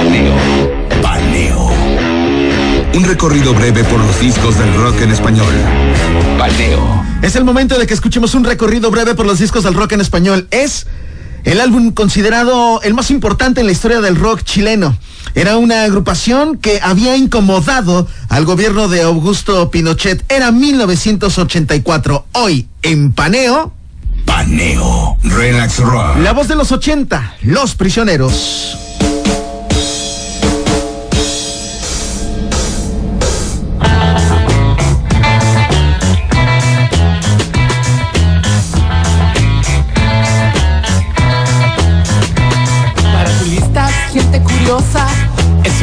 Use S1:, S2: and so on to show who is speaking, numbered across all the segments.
S1: Paneo. Paneo. Un recorrido breve por los discos del rock en español. Paneo.
S2: Es el momento de que escuchemos un recorrido breve por los discos del rock en español. Es el álbum considerado el más importante en la historia del rock chileno. Era una agrupación que había incomodado al gobierno de Augusto Pinochet. Era 1984. Hoy, en Paneo.
S1: Paneo. Relax Rock.
S2: La voz de los 80. Los prisioneros.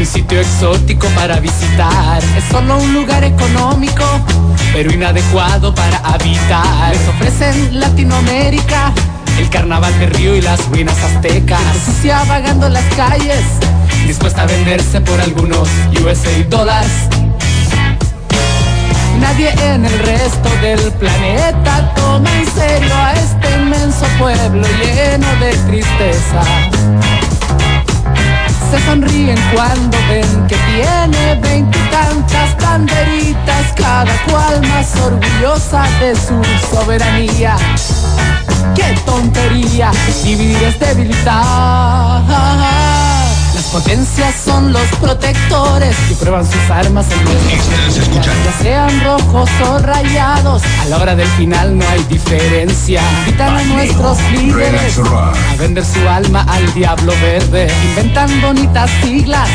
S3: Sitio exótico para visitar. Es solo un lugar económico, pero inadecuado para habitar. Les ofrecen Latinoamérica, el carnaval de Río y las ruinas aztecas. Sucia vagando las calles, dispuesta a venderse por algunos USA dólares. Nadie en el resto del planeta toma en serio a este inmenso pueblo lleno de tristeza. Se sonríen cuando ven que tiene veintitantas banderitas, cada cual más orgullosa de su soberanía. ¡Qué tontería! Dividir es debilitar. Potencias son los protectores que prueban sus armas en nuestro
S1: escuchando.
S3: ya sean rojos o rayados, a la hora del final no hay diferencia. Invitan a nuestros líderes a vender su alma al diablo verde. Inventan bonitas siglas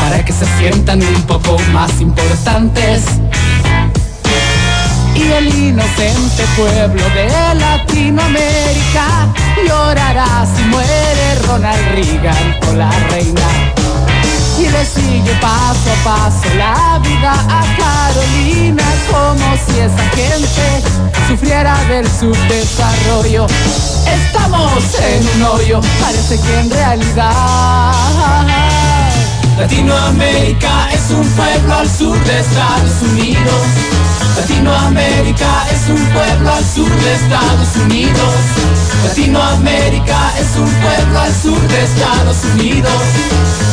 S3: para que se sientan un poco más importantes. Y el inocente pueblo de Latinoamérica llorará si muere Ronald Reagan o la reina y le sigue paso a paso la vida a Carolina como si esa gente sufriera del subdesarrollo. Estamos en un hoyo, parece que en realidad Latinoamérica es un pueblo al sur de Estados Unidos. Latinoamérica es un pueblo al sur de Estados Unidos. Latinoamérica es un pueblo al sur de Estados Unidos.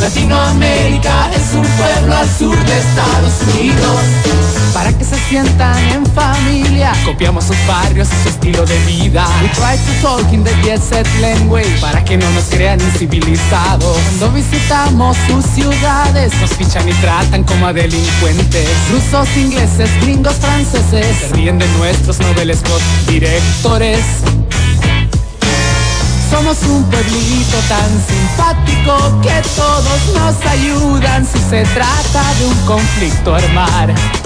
S3: Latinoamérica es un pueblo al sur de Estados Unidos. Para que se sientan en familia, copiamos sus barrios y su estilo de vida. We try to talk in the jet set language para que no nos crean incivilizados. Cuando visitamos sus nos fichan y tratan como a delincuentes. Rusos, ingleses, gringos, franceses, se ríen de nuestros novelescos directores. Somos un pueblito tan simpático que todos nos ayudan si se trata de un conflicto armar.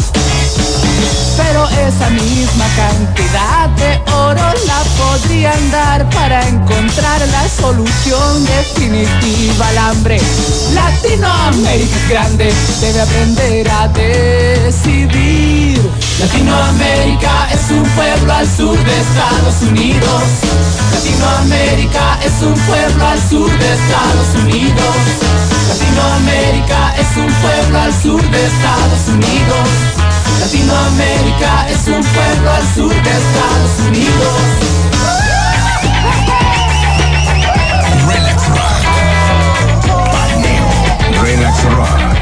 S3: Pero esa misma cantidad de oro la podrían dar para encontrar la solución definitiva al hambre. Latinoamérica es grande, debe aprender a decidir. Latinoamérica es un pueblo al sur de Estados Unidos. Latinoamérica es un pueblo al sur de Estados Unidos. Latinoamérica es un pueblo al sur de Estados Unidos. Latinoamérica es un pueblo al sur de Estados Unidos.
S1: Relax Rock. Relax Rock.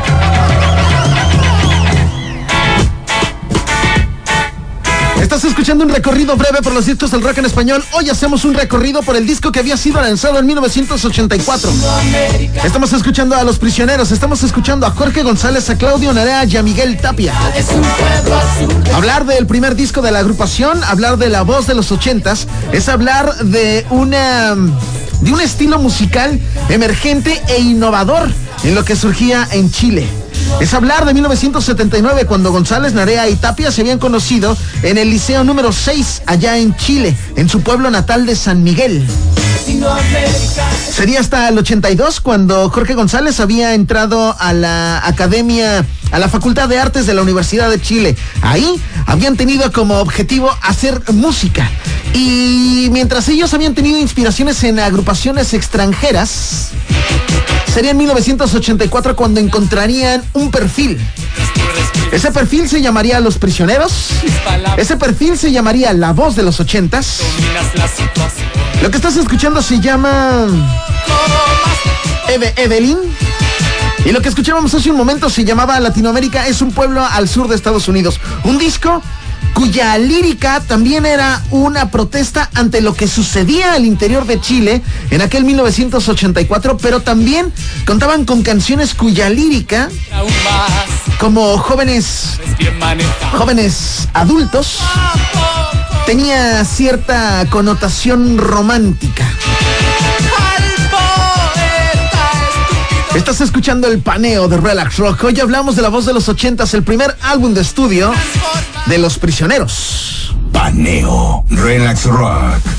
S2: Estás escuchando un recorrido breve por los discos del rock en español. Hoy hacemos un recorrido por el disco que había sido lanzado en 1984. Estamos escuchando a Los Prisioneros, estamos escuchando a Jorge González, a Claudio Narea y a Miguel Tapia. Hablar del primer disco de la agrupación, hablar de la voz de los ochentas, es hablar de una de un estilo musical emergente e innovador en lo que surgía en Chile. Es hablar de 1979 cuando González, Narea y Tapia se habían conocido en el Liceo número 6 allá en Chile, en su pueblo natal de San Miguel. Sería hasta el 82 cuando Jorge González había entrado a la academia, a la Facultad de Artes de la Universidad de Chile. Ahí habían tenido como objetivo hacer música. Y mientras ellos habían tenido inspiraciones en agrupaciones extranjeras, sería en 1984 cuando encontrarían un perfil. Ese perfil se llamaría Los Prisioneros. Ese perfil se llamaría La Voz de los Ochentas. Lo que estás escuchando se llama Eve Evelyn. Y lo que escuchábamos hace un momento se llamaba Latinoamérica es un pueblo al sur de Estados Unidos. Un disco cuya lírica también era una protesta ante lo que sucedía al interior de Chile en aquel 1984, pero también contaban con canciones cuya lírica, como jóvenes, jóvenes adultos, tenía cierta connotación romántica. Estás escuchando el paneo de Relax Rock. Hoy hablamos de la voz de los ochentas, el primer álbum de estudio de Los Prisioneros.
S3: Paneo Relax Rock.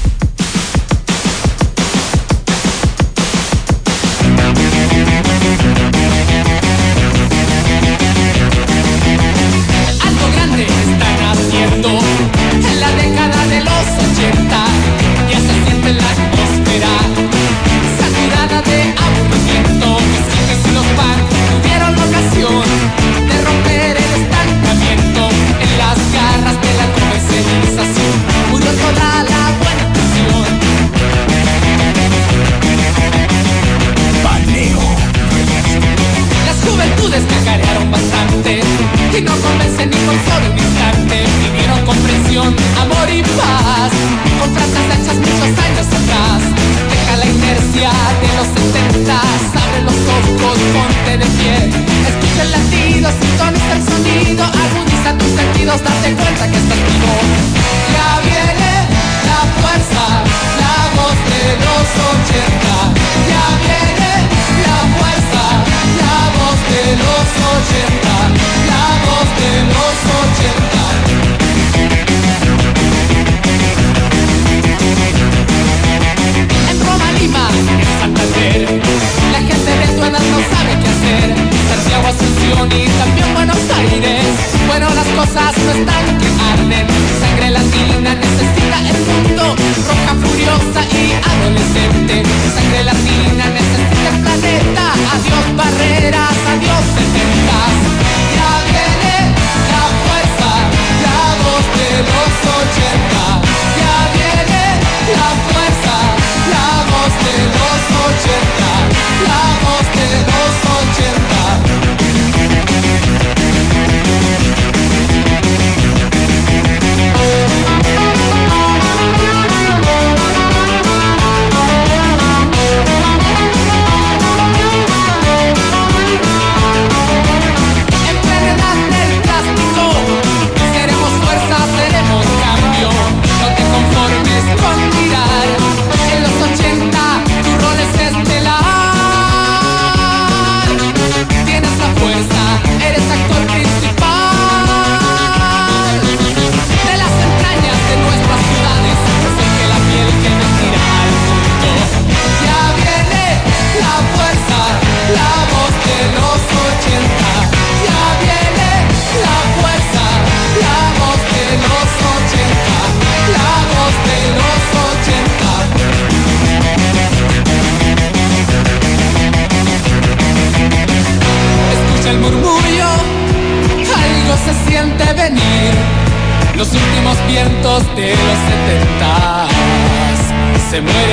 S1: se mueve.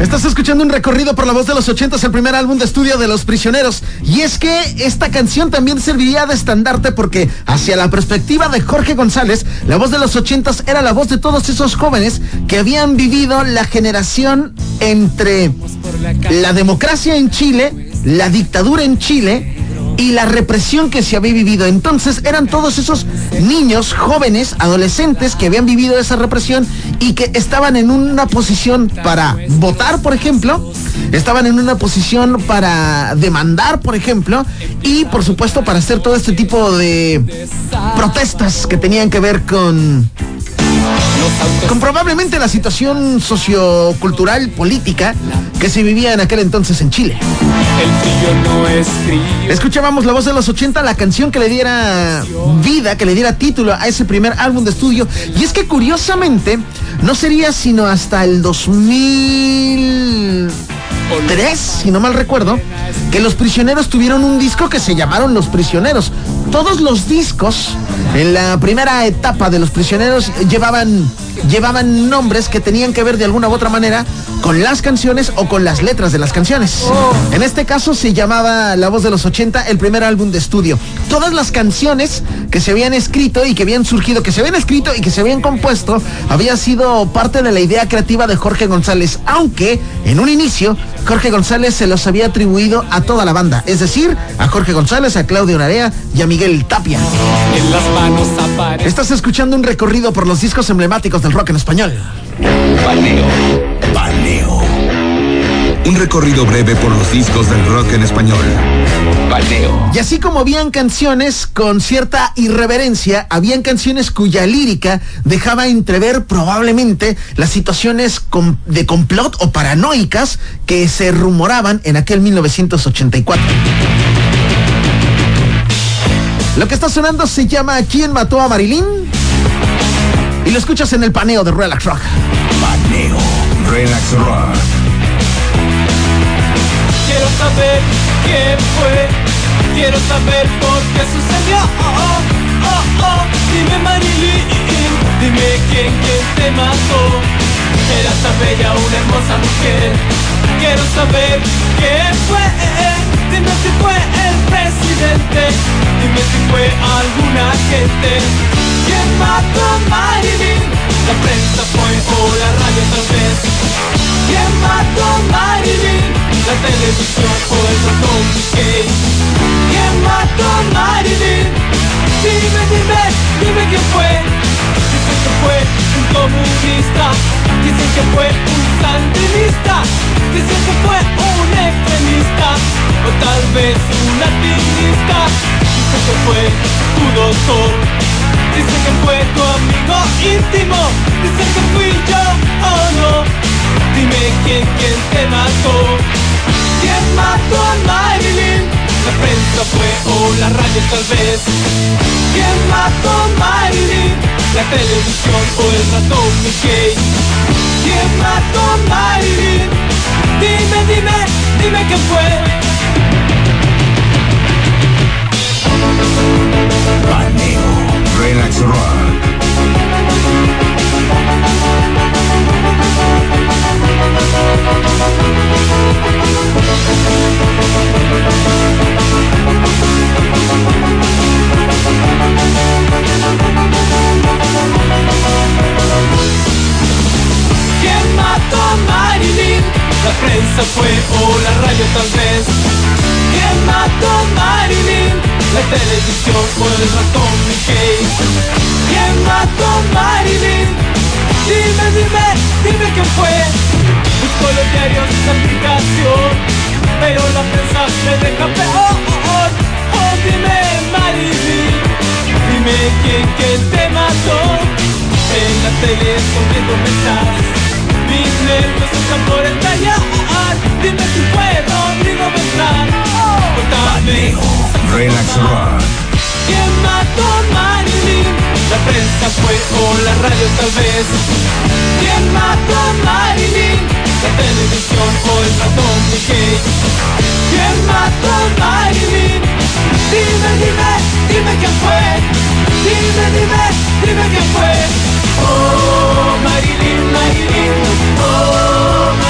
S2: Estás escuchando un recorrido por la voz de los ochentas, el primer álbum de estudio de Los Prisioneros. Y es que esta canción también serviría de estandarte porque hacia la perspectiva de Jorge González, la voz de los ochentas era la voz de todos esos jóvenes que habían vivido la generación entre la democracia en Chile, la dictadura en Chile y la represión que se había vivido. Entonces eran todos esos niños, jóvenes, adolescentes que habían vivido esa represión y que estaban en una posición para votar, por ejemplo, estaban en una posición para demandar, por ejemplo, y por supuesto para hacer todo este tipo de protestas que tenían que ver con con probablemente la situación sociocultural política que se vivía en aquel entonces en Chile. Escuchábamos la voz de los 80, la canción que le diera vida, que le diera título a ese primer álbum de estudio. Y es que curiosamente no sería sino hasta el 2003, si no mal recuerdo, que los prisioneros tuvieron un disco que se llamaron Los Prisioneros. Todos los discos en la primera etapa de Los Prisioneros llevaban llevaban nombres que tenían que ver de alguna u otra manera con las canciones o con las letras de las canciones. Oh. En este caso se llamaba La Voz de los 80, el primer álbum de estudio. Todas las canciones que se habían escrito y que habían surgido, que se habían escrito y que se habían compuesto, había sido parte de la idea creativa de Jorge González, aunque en un inicio Jorge González se los había atribuido a toda la banda, es decir, a Jorge González, a Claudio Narea y a Miguel Tapia. En las manos Estás escuchando un recorrido por los discos emblemáticos del rock en español.
S1: Paneo. Paneo. Un recorrido breve por los discos del rock en español.
S2: Paneo. Y así como habían canciones con cierta irreverencia, habían canciones cuya lírica dejaba entrever probablemente las situaciones de complot o paranoicas que se rumoraban en aquel 1984. Lo que está sonando se llama ¿Quién mató a Marilyn? Y lo escuchas en el paneo de Relax Rock.
S1: Paneo, Relax Rock.
S4: Quiero saber quién fue, quiero saber por qué sucedió. Oh, oh, oh, dime Marilyn, dime quién, quién te mató. Era tan bella, una hermosa mujer. Quiero saber quién fue Dime si fue el presidente, dime si fue alguna gente. ¿Quién mató a Marilyn? La prensa fue o la radio tal vez. ¿Quién mató a Marilyn? La televisión o el ratón Mickey. ¿Quién mató a Marilyn? Dime, dime, dime quién fue. Dicen que fue un comunista, dicen que fue un sandinista, dicen que fue un extremista o tal vez un activista. Dice que fue tu doctor, dice que fue tu amigo íntimo, dice que fui yo o no. Dime quién, quién te mató, quién mató a Marilyn. La prensa fue o la radio tal vez. ¿Quién mató a Marilyn? La televisión o el ratón Mickey. ¿Quién mató a Marilyn? Dime, dime, dime quién fue. Fue o la radio tal vez. ¿Quién mató Marilyn? La televisión o el ratón Mickey. ¿Quién mató a Marilyn? Dime, dime, dime quién fue. Busco los diarios esa aplicación, pero la prensa me deja peor. Oh, dime, Marilyn, dime quién, quién te mató. En la tele escondiendo estás. Mis nervios están por estallar. Dime si puedo, Rodrigo Beltrán.
S1: Relax Rock.
S4: ¿Quién mató a Marilyn? La prensa fue o la radio tal vez. ¿Quién mató a Marilyn? La televisión o el ratón Mickey. ¿Quién mató a Marilyn? Dime, dime, dime quién fue. Dime, dime, dime quién fue. Oh, Marilyn, Marilyn. Oh.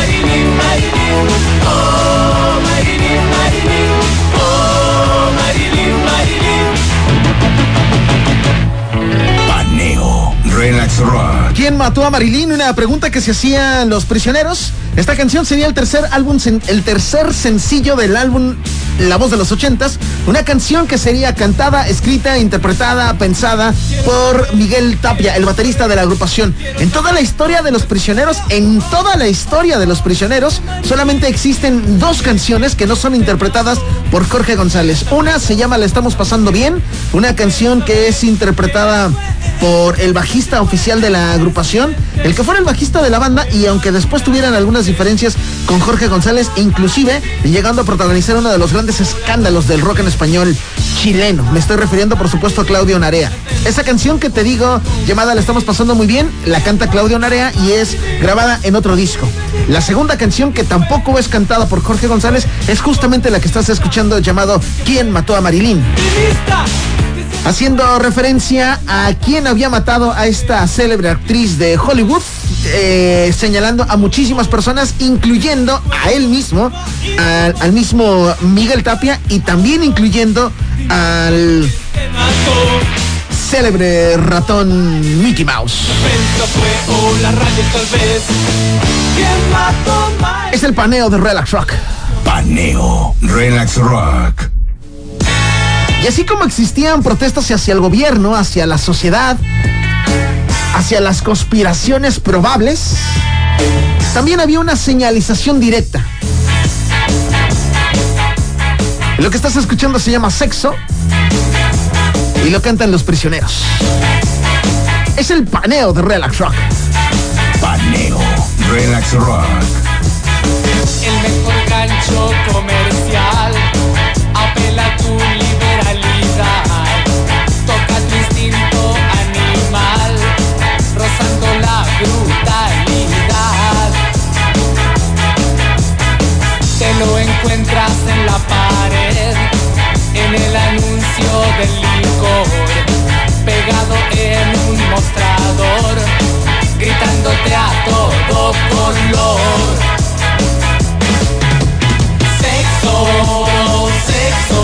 S2: ¿Quién mató a Marilyn? Una pregunta que se hacían los prisioneros. Esta canción sería el tercer álbum, el tercer sencillo del álbum la Voz de los Ochentas. Una canción que sería cantada, escrita, interpretada, pensada por Miguel Tapia, el baterista de la agrupación. En toda la historia de los prisioneros, en toda la historia de los prisioneros, solamente existen dos canciones que no son interpretadas por Jorge González. Una se llama La estamos pasando bien, una canción que es interpretada por el bajista oficial de la agrupación, el que fuera el bajista de la banda y aunque después tuvieran algunas diferencias con Jorge González, inclusive llegando a protagonizar uno de los grandes escándalos del rock en español chileno. Me estoy refiriendo por supuesto a Claudio Narea. Esa canción que te digo, llamada La estamos pasando muy bien, la canta Claudio Narea y es grabada en otro disco. La segunda canción que tampoco es cantada por Jorge González es justamente la que estás escuchando llamado ¿Quién mató a Marilyn? haciendo referencia a quien había matado a esta célebre actriz de Hollywood, eh, señalando a muchísimas personas, incluyendo a él mismo, al, mismo Miguel Tapia y también incluyendo al célebre ratón Mickey Mouse. Es el paneo de Relax Rock.
S1: Paneo Relax Rock.
S2: Y así como existían protestas hacia el gobierno, hacia la sociedad, hacia las conspiraciones probables, también había una señalización directa. Lo que estás escuchando se llama Sexo y lo cantan los prisioneros. Es el paneo de Relax Rock.
S1: Paneo Relax Rock.
S3: El mejor gancho comercial apela tu lo encuentras en la pared, en el anuncio del licor, pegado en un mostrador, gritándote a todo color. Sexo sexo,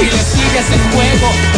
S3: Y le sigues el juego.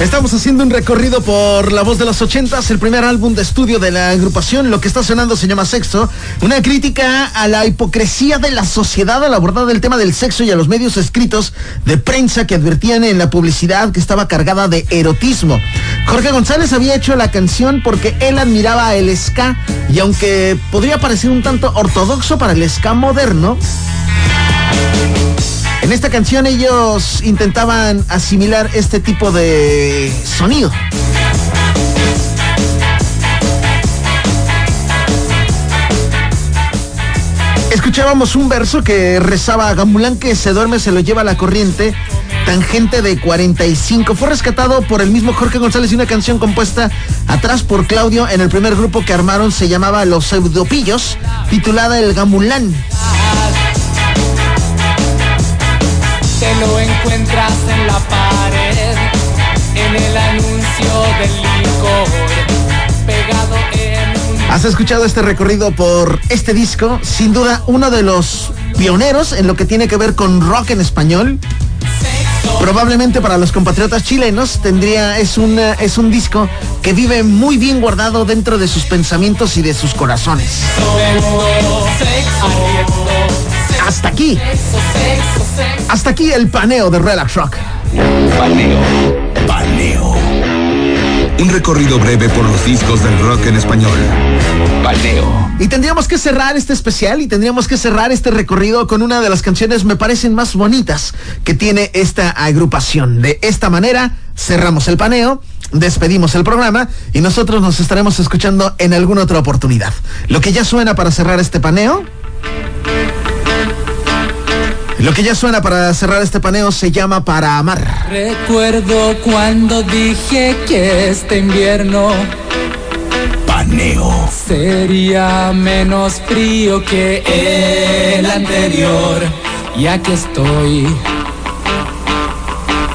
S2: Estamos haciendo un recorrido por La Voz de los Ochentas, el primer álbum de estudio de la agrupación. Lo que está sonando se llama Sexo, una crítica a la hipocresía de la sociedad al abordar el tema del sexo y a los medios escritos de prensa que advertían en la publicidad que estaba cargada de erotismo. Jorge González había hecho la canción porque él admiraba el ska y aunque podría parecer un tanto ortodoxo para el ska moderno, en esta canción ellos intentaban asimilar este tipo de sonido. Escuchábamos un verso que rezaba Gamulán que se duerme, se lo lleva la corriente. Tangente de 45. Fue rescatado por el mismo Jorge González y una canción compuesta atrás por Claudio en el primer grupo que armaron se llamaba Los Pseudopillos, titulada El Gamulán.
S3: Te lo encuentras en la pared, en el anuncio del licor, pegado en un...
S2: ¿Has escuchado este recorrido por este disco? Sin duda, uno de los pioneros en lo que tiene que ver con rock en español. Probablemente para los compatriotas chilenos tendría es un es un disco que vive muy bien guardado dentro de sus pensamientos y de sus corazones. Hasta aquí. Hasta aquí el paneo de Relax Rock.
S1: Paneo. Paneo. Un recorrido breve por los discos del rock en español. Paneo.
S2: Y tendríamos que cerrar este especial y tendríamos que cerrar este recorrido con una de las canciones me parecen más bonitas que tiene esta agrupación. De esta manera cerramos el paneo, despedimos el programa y nosotros nos estaremos escuchando en alguna otra oportunidad. Lo que ya suena para cerrar este paneo lo que ya suena para cerrar este paneo se llama Para Amar.
S3: Recuerdo cuando dije que este invierno
S1: Paneo.
S3: sería menos frío que el anterior. Y aquí estoy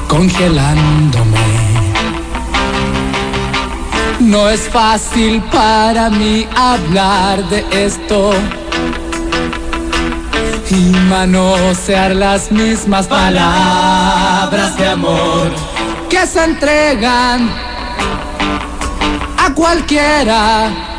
S3: congelándome. No es fácil para mí hablar de esto y manosear las mismas palabras de amor que se entregan a cualquiera.